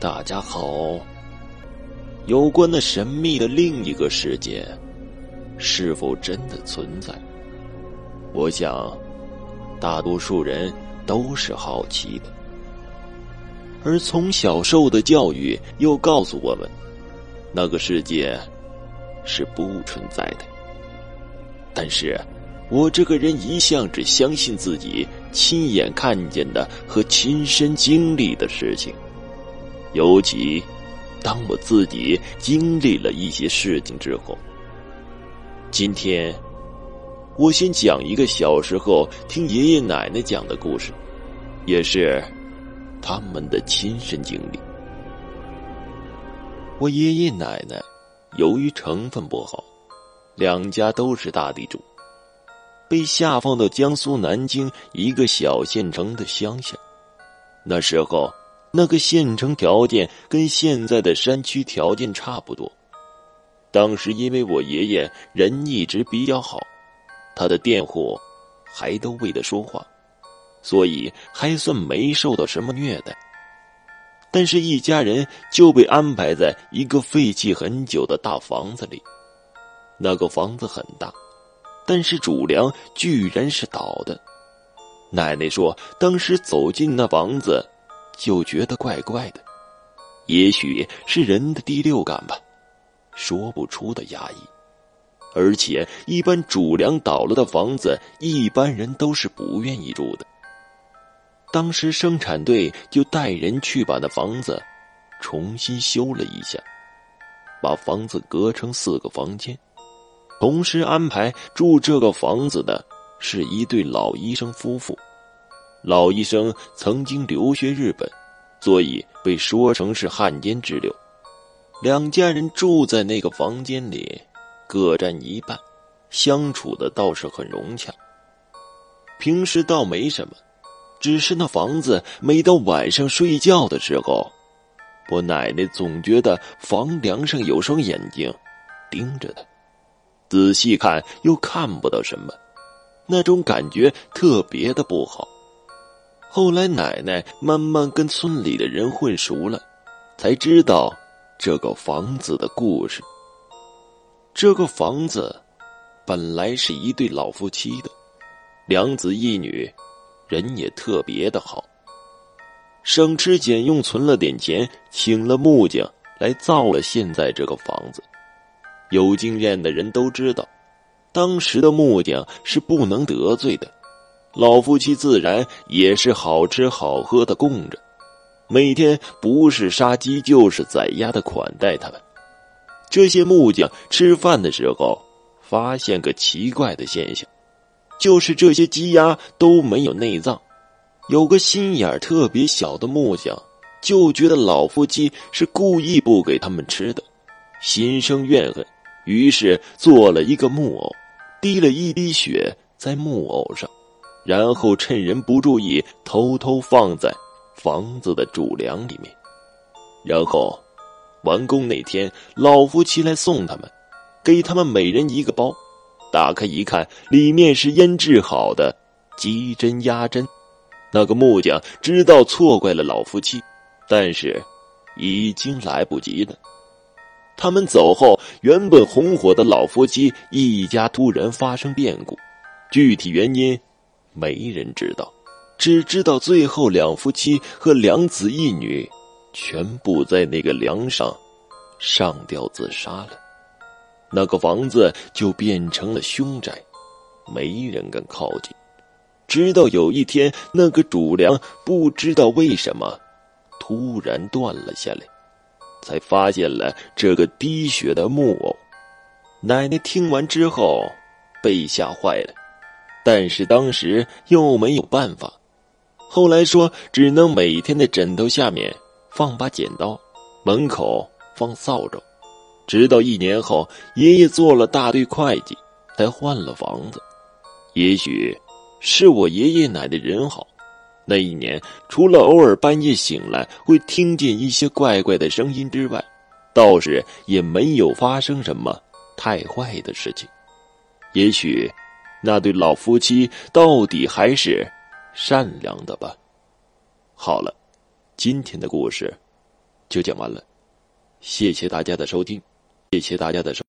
大家好。有关那神秘的另一个世界，是否真的存在？我想，大多数人都是好奇的。而从小受的教育又告诉我们，那个世界是不存在的。但是，我这个人一向只相信自己亲眼看见的和亲身经历的事情，尤其当我自己经历了一些事情之后。今天，我先讲一个小时候听爷爷奶奶讲的故事，也是。他们的亲身经历。我爷爷奶奶由于成分不好，两家都是大地主，被下放到江苏南京一个小县城的乡下。那时候，那个县城条件跟现在的山区条件差不多。当时因为我爷爷人一直比较好，他的佃户还都为他说话。所以还算没受到什么虐待，但是，一家人就被安排在一个废弃很久的大房子里。那个房子很大，但是主梁居然是倒的。奶奶说，当时走进那房子，就觉得怪怪的，也许是人的第六感吧，说不出的压抑。而且，一般主梁倒了的房子，一般人都是不愿意住的。当时生产队就带人去把那房子重新修了一下，把房子隔成四个房间，同时安排住这个房子的是一对老医生夫妇。老医生曾经留学日本，所以被说成是汉奸之流。两家人住在那个房间里，各占一半，相处的倒是很融洽。平时倒没什么。只是那房子，每到晚上睡觉的时候，我奶奶总觉得房梁上有双眼睛盯着她，仔细看又看不到什么，那种感觉特别的不好。后来奶奶慢慢跟村里的人混熟了，才知道这个房子的故事。这个房子本来是一对老夫妻的，两子一女。人也特别的好，省吃俭用存了点钱，请了木匠来造了现在这个房子。有经验的人都知道，当时的木匠是不能得罪的，老夫妻自然也是好吃好喝的供着，每天不是杀鸡就是宰鸭的款待他们。这些木匠吃饭的时候，发现个奇怪的现象。就是这些鸡鸭都没有内脏，有个心眼特别小的木匠就觉得老夫妻是故意不给他们吃的，心生怨恨，于是做了一个木偶，滴了一滴血在木偶上，然后趁人不注意偷偷放在房子的主梁里面，然后完工那天，老夫妻来送他们，给他们每人一个包。打开一看，里面是腌制好的鸡胗鸭胗。那个木匠知道错怪了老夫妻，但是已经来不及了。他们走后，原本红火的老夫妻一家突然发生变故，具体原因没人知道，只知道最后两夫妻和两子一女全部在那个梁上上吊自杀了。那个房子就变成了凶宅，没人敢靠近。直到有一天，那个主梁不知道为什么突然断了下来，才发现了这个滴血的木偶。奶奶听完之后被吓坏了，但是当时又没有办法。后来说，只能每天的枕头下面放把剪刀，门口放扫帚。直到一年后，爷爷做了大队会计，才换了房子。也许是我爷爷奶奶人好，那一年除了偶尔半夜醒来会听见一些怪怪的声音之外，倒是也没有发生什么太坏的事情。也许那对老夫妻到底还是善良的吧。好了，今天的故事就讲完了，谢谢大家的收听，谢谢大家的收。